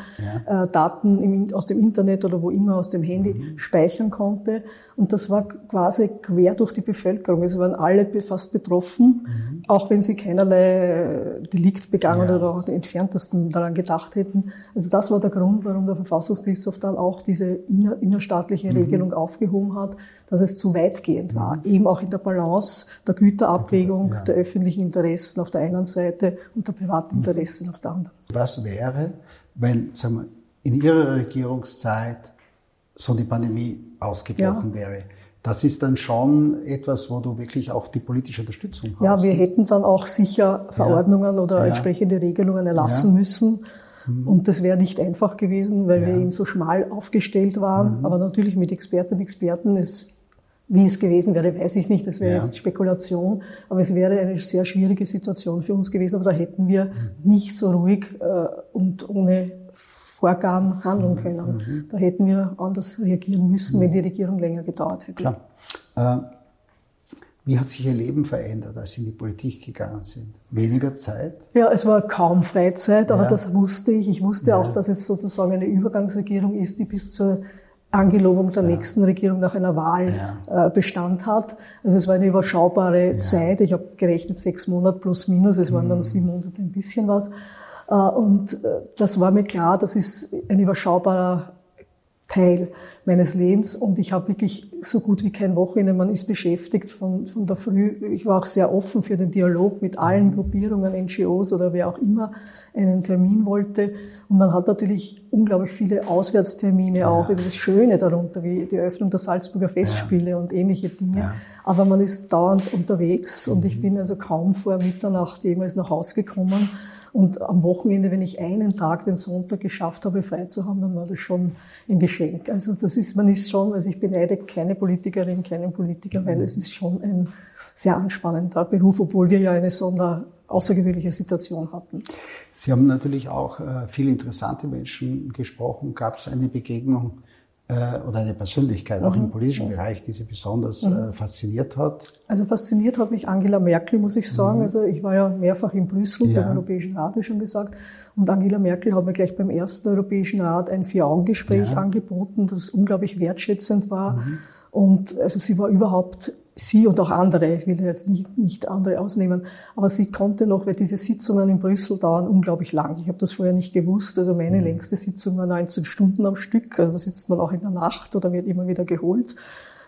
ja. äh, Daten im, aus dem Internet oder wo immer aus dem Handy mhm. speichern konnte. Und das war quasi quer durch die Bevölkerung. Es waren alle fast betroffen, mhm. auch wenn sie keinerlei äh, Delikt begangen ja. oder auch den entferntesten daran gedacht hätten. Also das war der Grund, warum der Verfassungsgerichtshof dann auch diese inner, innerstaatliche mhm. Regelung aufgehoben hat, dass es zu weitgehend war. Mhm. Eben auch in der Balance der Güterabwägung ja. der öffentlichen Interessen auf der einen Seite und der privaten Interessen auf der anderen. Was wäre, wenn sagen wir, in Ihrer Regierungszeit so die Pandemie ausgebrochen ja. wäre? Das ist dann schon etwas, wo du wirklich auch die politische Unterstützung hast. Ja, wir hätten dann auch sicher Verordnungen ja. oder ja. entsprechende Regelungen erlassen müssen. Mhm. Und das wäre nicht einfach gewesen, weil wir eben so schmal aufgestellt waren. Mhm. Aber natürlich mit Expertinnen und Experten. Es wie es gewesen wäre, weiß ich nicht, das wäre ja. jetzt Spekulation, aber es wäre eine sehr schwierige Situation für uns gewesen, aber da hätten wir mhm. nicht so ruhig äh, und ohne Vorgaben handeln mhm. können. Mhm. Da hätten wir anders reagieren müssen, wenn die Regierung länger gedauert hätte. Klar. Äh, wie hat sich Ihr Leben verändert, als Sie in die Politik gegangen sind? Weniger Zeit? Ja, es war kaum Freizeit, aber ja. das wusste ich. Ich wusste ja. auch, dass es sozusagen eine Übergangsregierung ist, die bis zur Angelobung der ja. nächsten Regierung nach einer Wahl ja. äh, Bestand hat. Also es war eine überschaubare ja. Zeit. Ich habe gerechnet sechs Monate plus minus. Es waren mhm. dann sieben Monate ein bisschen was. Äh, und äh, das war mir klar, das ist ein überschaubarer Teil meines Lebens und ich habe wirklich so gut wie kein Wochenende, man ist beschäftigt von, von der Früh. Ich war auch sehr offen für den Dialog mit allen mhm. Gruppierungen, NGOs oder wer auch immer einen Termin wollte. Und man hat natürlich unglaublich viele Auswärtstermine ja. auch. Das Schöne darunter, wie die Eröffnung der Salzburger Festspiele ja. und ähnliche Dinge. Ja. Aber man ist dauernd unterwegs und ich mhm. bin also kaum vor Mitternacht jemals nach Hause gekommen. Und am Wochenende, wenn ich einen Tag, den Sonntag geschafft habe, frei zu haben, dann war das schon ein Geschenk. Also das ist, man ist schon, also ich beneide keine Politikerin, keinen Politiker, weil mhm. es ist schon ein sehr anspannender Beruf, obwohl wir ja eine sonder außergewöhnliche Situation hatten. Sie haben natürlich auch äh, viele interessante Menschen gesprochen. Gab es eine Begegnung oder eine Persönlichkeit mhm. auch im politischen Bereich, die Sie besonders mhm. äh, fasziniert hat? Also fasziniert hat mich Angela Merkel, muss ich sagen. Mhm. Also ich war ja mehrfach in Brüssel ja. beim Europäischen Rat, wie schon gesagt. Und Angela Merkel hat mir gleich beim ersten Europäischen Rat ein Vier-Augen-Gespräch ja. angeboten, das unglaublich wertschätzend war. Mhm. Und also sie war überhaupt sie und auch andere, ich will jetzt nicht, nicht andere ausnehmen, aber sie konnte noch, weil diese Sitzungen in Brüssel dauern unglaublich lang. Ich habe das vorher nicht gewusst. Also meine mhm. längste Sitzung war 19 Stunden am Stück. Also da sitzt man auch in der Nacht oder wird immer wieder geholt.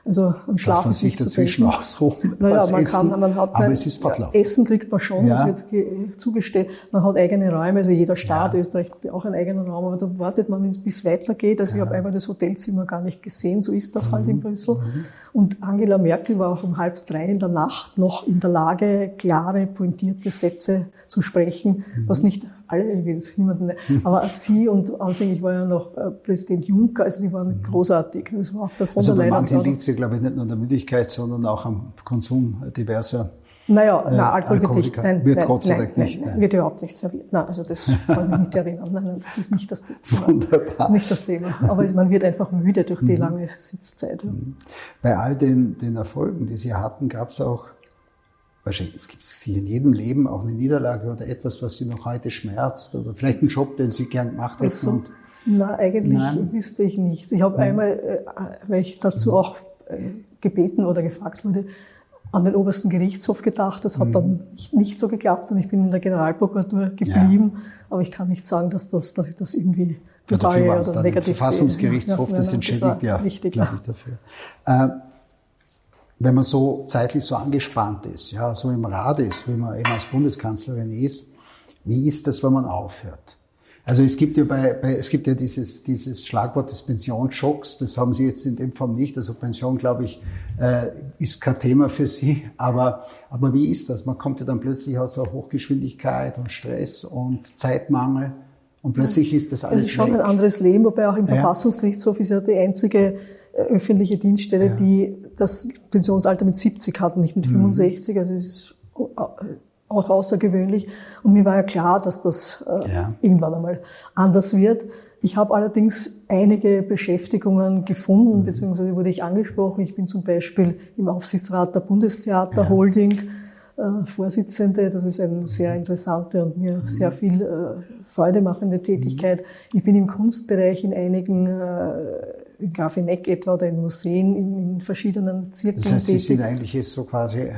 Also am Schlafen sich dazwischen ausruhen. Naja, man essen, kann, man hat aber es ist Fortlauf. Essen kriegt man schon, ja. das wird zugestellt. Man hat eigene Räume, also jeder Staat, ja. Österreich hat auch einen eigenen Raum, aber da wartet man, bis es weitergeht. Also ja. ich habe einmal das Hotelzimmer gar nicht gesehen, so ist das mhm. halt in Brüssel. Mhm. Und Angela Merkel war auch um halb drei in der Nacht noch in der Lage, klare, pointierte Sätze zu sprechen, mhm. was nicht alle, will es niemanden, aber sie und anfänglich war ja noch äh, Präsident Juncker, also die waren mhm. großartig. Das war auch der von also der. Manchen liegt es ja, glaube ich, nicht nur an der Müdigkeit, sondern auch am Konsum diverser naja, äh, na, Alkohol wird nicht, nein, wird nein, Gott sei Dank nein, nicht. Nein, wird überhaupt nicht serviert. Nein, also das kann ich nicht erinnern. Nein, nein, das ist nicht das Thema. Wunderbar. Nicht das Thema. Aber man wird einfach müde durch die mhm. lange Sitzzeit. Mhm. Bei all den, den Erfolgen, die Sie hatten, gab es auch wahrscheinlich gibt es in jedem Leben auch eine Niederlage oder etwas, was Sie noch heute schmerzt oder vielleicht einen Job, den Sie gern gemacht hätten. So. Nein, eigentlich Nein. wüsste ich nicht. Ich habe mhm. einmal, äh, weil ich dazu mhm. auch äh, gebeten oder gefragt wurde, an den obersten Gerichtshof gedacht. Das hat mhm. dann nicht, nicht, so geklappt und ich bin in der Generalprokuratur geblieben. Ja. Aber ich kann nicht sagen, dass, das, dass ich das irgendwie bereue ja, oder negativ Verfassungsgerichtshof, ja, das entschädigt ja, glaube ich, dafür. Äh, wenn man so zeitlich so angespannt ist, ja, so im Rad ist, wie man eben als Bundeskanzlerin ist, wie ist das, wenn man aufhört? Also es gibt ja bei, bei es gibt ja dieses, dieses Schlagwort des Pensionsschocks, das haben Sie jetzt in dem Fall nicht. Also Pension, glaube ich, äh, ist kein Thema für Sie. Aber, aber wie ist das? Man kommt ja dann plötzlich aus einer Hochgeschwindigkeit und Stress und Zeitmangel und plötzlich ist das alles. Es ist schon weg. ein anderes Leben, wobei auch im Verfassungsgerichtshof ist ja die einzige äh, öffentliche Dienststelle, ja. die das Pensionsalter mit 70 hat, nicht mit 65. Mhm. Also es ist auch außergewöhnlich. Und mir war ja klar, dass das äh, ja. irgendwann einmal anders wird. Ich habe allerdings einige Beschäftigungen gefunden, mhm. beziehungsweise wurde ich angesprochen. Ich bin zum Beispiel im Aufsichtsrat der Bundestheater ja. Holding äh, Vorsitzende. Das ist eine sehr interessante und mir mhm. sehr viel äh, Freude machende Tätigkeit. Mhm. Ich bin im Kunstbereich in einigen, äh, in Grafeneck etwa oder in Museen, in, in verschiedenen Zirkeln Das heißt, Sie sind eigentlich jetzt so quasi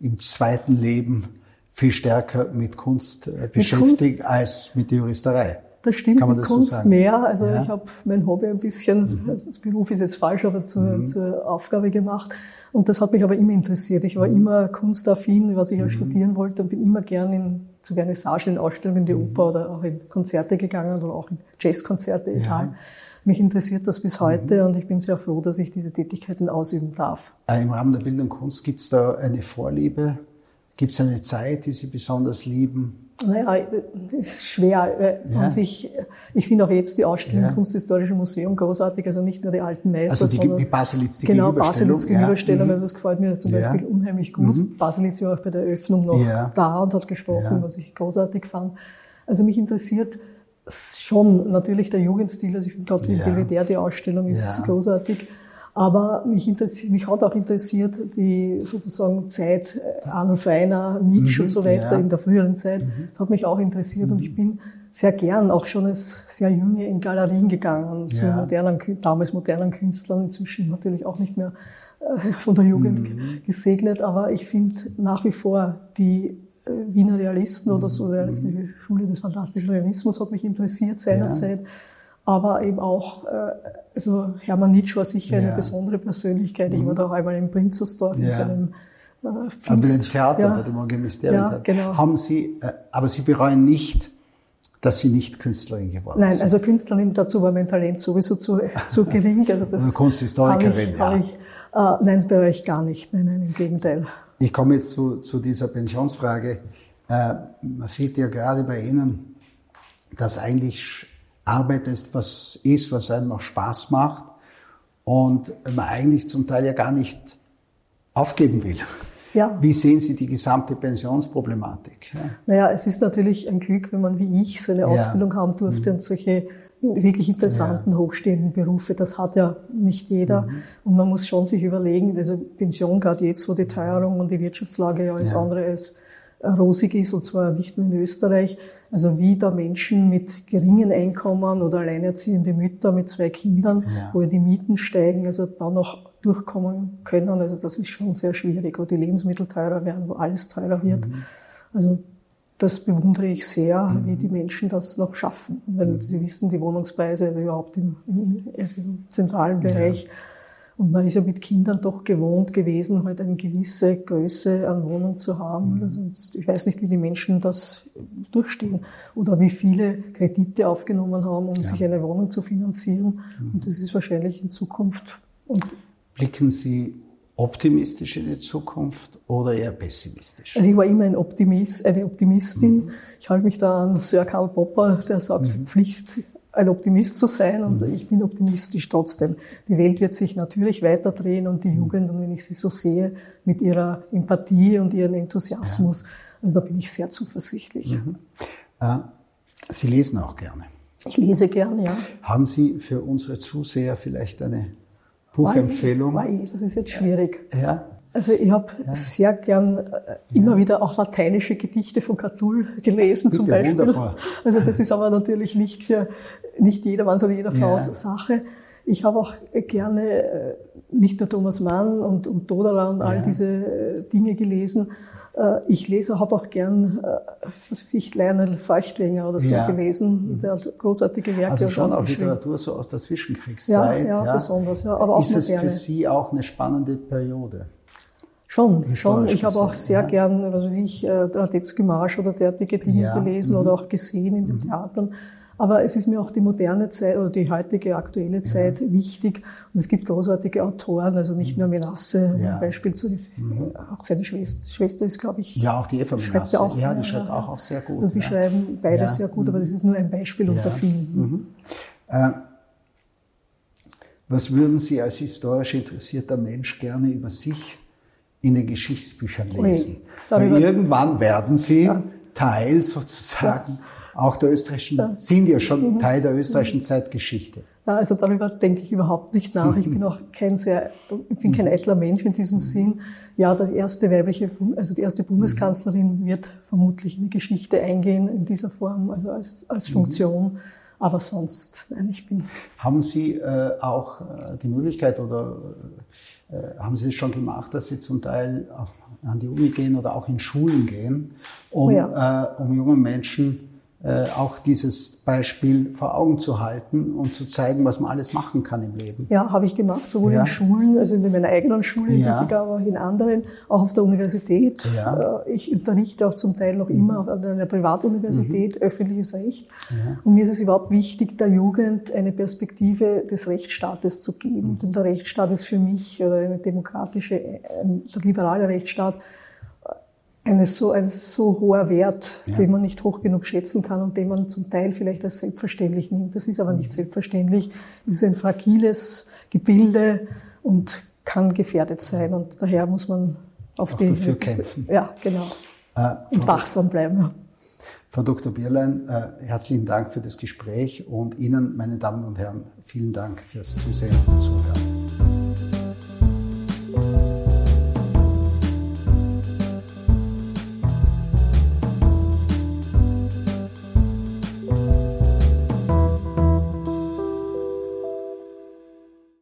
im zweiten Leben viel stärker mit Kunst äh, beschäftigt Kunst, als mit der Juristerei. Das stimmt, Kann man mit das Kunst so mehr. Also ja. ich habe mein Hobby ein bisschen, mhm. das Beruf ist jetzt falsch, aber zur, mhm. zur Aufgabe gemacht. Und das hat mich aber immer interessiert. Ich war mhm. immer kunstaffin, was ich ja mhm. studieren wollte und bin immer gern in, zu Vernissagen, in Ausstellungen in die mhm. Oper oder auch in Konzerte gegangen oder auch in Jazzkonzerte, egal. Ja. Mich interessiert das bis heute mhm. und ich bin sehr froh, dass ich diese Tätigkeiten ausüben darf. Äh, Im Rahmen der Bildung Kunst gibt es da eine Vorliebe Gibt es eine Zeit, die Sie besonders lieben? Naja, es ist schwer. Ja. sich, ich finde auch jetzt die Ausstellung ja. Kunsthistorischen Museum großartig, also nicht nur die alten Meister, also die, sondern die Baselitz, die genau, Baselitz Gegenüberstellung, ja. also das gefällt mir zum Beispiel unheimlich gut. Mhm. Baselitz war auch bei der Eröffnung noch da und hat gesprochen, was ich großartig fand. Also mich interessiert schon natürlich der Jugendstil, also ich finde gerade die Belvedere, die Ausstellung ist großartig. Aber mich, mich hat auch interessiert die sozusagen Zeit äh, Arnold Reiner, Nietzsche mhm, und so weiter ja. in der früheren Zeit. Mhm. Das hat mich auch interessiert mhm. und ich bin sehr gern auch schon als sehr junge in Galerien gegangen zu modernen, damals modernen Künstlern, inzwischen natürlich auch nicht mehr äh, von der Jugend mhm. gesegnet, aber ich finde nach wie vor die Wiener Realisten oder so realistische Schule des fantastischen Realismus hat mich interessiert seinerzeit. Ja aber eben auch, äh, also Hermann Nietzsche war sicher ja. eine besondere Persönlichkeit. Ich war mhm. da auch einmal in Prinzersdorf ja. in seinem äh, Pfingst, Theater ja. bei dem Organisterium. Ja, genau. Haben Sie, äh, aber Sie bereuen nicht, dass Sie nicht Künstlerin geworden Nein, sind? Nein, also Künstlerin, dazu war mein Talent sowieso zu, zu gering. Also das Kunsthistorikerin, ich, ja. Ich, äh, nein, bereue ich gar nicht. Nein, nein, im Gegenteil. Ich komme jetzt zu, zu dieser Pensionsfrage. Äh, man sieht ja gerade bei Ihnen, dass eigentlich Arbeit ist, was ist, was einem auch Spaß macht und man eigentlich zum Teil ja gar nicht aufgeben will. Ja. Wie sehen Sie die gesamte Pensionsproblematik? Ja. Naja, es ist natürlich ein Glück, wenn man wie ich so eine Ausbildung ja. haben durfte mhm. und solche wirklich interessanten, ja. hochstehenden Berufe. Das hat ja nicht jeder. Mhm. Und man muss schon sich überlegen, diese Pension, gerade jetzt, wo die Teuerung und die Wirtschaftslage ja alles andere ist, rosig ist, und zwar nicht nur in Österreich. Also wie da Menschen mit geringen Einkommen oder alleinerziehende Mütter mit zwei Kindern, ja. wo die Mieten steigen, also da noch durchkommen können. Also das ist schon sehr schwierig, wo die Lebensmittel teurer werden, wo alles teurer wird. Mhm. Also das bewundere ich sehr, mhm. wie die Menschen das noch schaffen. Weil mhm. Sie wissen, die Wohnungspreise also überhaupt im, im, also im zentralen Bereich ja und man ist ja mit Kindern doch gewohnt gewesen, halt eine gewisse Größe an Wohnung zu haben. Mhm. Also ich weiß nicht, wie die Menschen das durchstehen oder wie viele Kredite aufgenommen haben, um ja. sich eine Wohnung zu finanzieren. Mhm. Und das ist wahrscheinlich in Zukunft. Und Blicken Sie optimistisch in die Zukunft oder eher pessimistisch? Also ich war immer ein Optimist, eine Optimistin. Mhm. Ich halte mich da an Sir Karl Popper, der sagt, mhm. Pflicht ein Optimist zu sein und mhm. ich bin optimistisch trotzdem. Die Welt wird sich natürlich weiterdrehen und die mhm. Jugend, und wenn ich sie so sehe, mit ihrer Empathie und ihrem Enthusiasmus, ja. also da bin ich sehr zuversichtlich. Mhm. Äh, sie lesen auch gerne. Ich lese gerne, ja. Haben Sie für unsere Zuseher vielleicht eine Buchempfehlung? Wei, das ist jetzt schwierig. Ja. Also ich habe ja. sehr gern äh, immer ja. wieder auch lateinische Gedichte von Catull gelesen Bitte, zum Beispiel. Wunderbar. Also das ist aber natürlich nicht für nicht jedermanns oder jeder Frau ja. Sache. Ich habe auch gerne äh, nicht nur Thomas Mann und, und Dodala und all diese äh, Dinge gelesen. Ich lese, habe auch gern, was weiß ich, Lionel Feuchtwenger oder so ja. gelesen. Mhm. Der hat großartige Werke. Also schon auch Literatur so aus der Zwischenkriegszeit. Ja, ja, ja. besonders. Ja. Aber auch Ist es für Sie auch eine spannende Periode? Schon, schon. Ich habe auch sehr ja. gern, was weiß ich, äh, Radetzky Marsch oder derartige Dinge ja. gelesen mhm. oder auch gesehen in den mhm. Theatern. Aber es ist mir auch die moderne Zeit oder die heutige aktuelle Zeit ja. wichtig. Und es gibt großartige Autoren, also nicht nur Menasse, ja. ein Beispiel zu, mhm. auch seine Schwester, Schwester ist, glaube ich. Ja, auch die Eva Menasse. Auch, ja, die schreibt auch, auch sehr gut. Und die schreiben beide sehr gut, aber das ist nur ein Beispiel unter vielen. Mhm. Äh, was würden Sie als historisch interessierter Mensch gerne über sich in den Geschichtsbüchern lesen? Weil irgendwann werden Sie. Teil sozusagen. Auch der österreichischen, ja. sind ja schon mhm. Teil der österreichischen mhm. Zeitgeschichte. Ja, also darüber denke ich überhaupt nicht nach. Ich bin auch kein sehr, ich bin kein eitler Mensch in diesem Sinn. Ja, die erste weibliche, also die erste Bundeskanzlerin wird vermutlich in die Geschichte eingehen in dieser Form, also als, als mhm. Funktion. Aber sonst, nein, ich bin. Haben Sie äh, auch äh, die Möglichkeit oder äh, haben Sie es schon gemacht, dass Sie zum Teil auf, an die Uni gehen oder auch in Schulen gehen, um, oh ja. Äh, um jungen Menschen äh, auch dieses Beispiel vor Augen zu halten und zu zeigen, was man alles machen kann im Leben. Ja, habe ich gemacht, sowohl ja. in Schulen, also in meiner eigenen Schule, ja. aber auch in anderen, auch auf der Universität. Ja. Äh, ich unterrichte auch zum Teil noch immer mhm. an einer Privatuniversität, mhm. öffentliches Recht. Ja. Und mir ist es überhaupt wichtig, der Jugend eine Perspektive des Rechtsstaates zu geben. Mhm. Denn der Rechtsstaat ist für mich, oder eine demokratische, ein liberaler Rechtsstaat, eine so, ein so hoher Wert, ja. den man nicht hoch genug schätzen kann und den man zum Teil vielleicht als selbstverständlich nimmt. Das ist aber nicht mhm. selbstverständlich. Es ist ein fragiles Gebilde und kann gefährdet sein und daher muss man auf Auch die dafür kämpfen. Ja, genau. Äh, und wachsam bleiben. Ja. Frau Dr. Bierlein, äh, herzlichen Dank für das Gespräch und Ihnen, meine Damen und Herren, vielen Dank fürs Zusehen und Zuhören.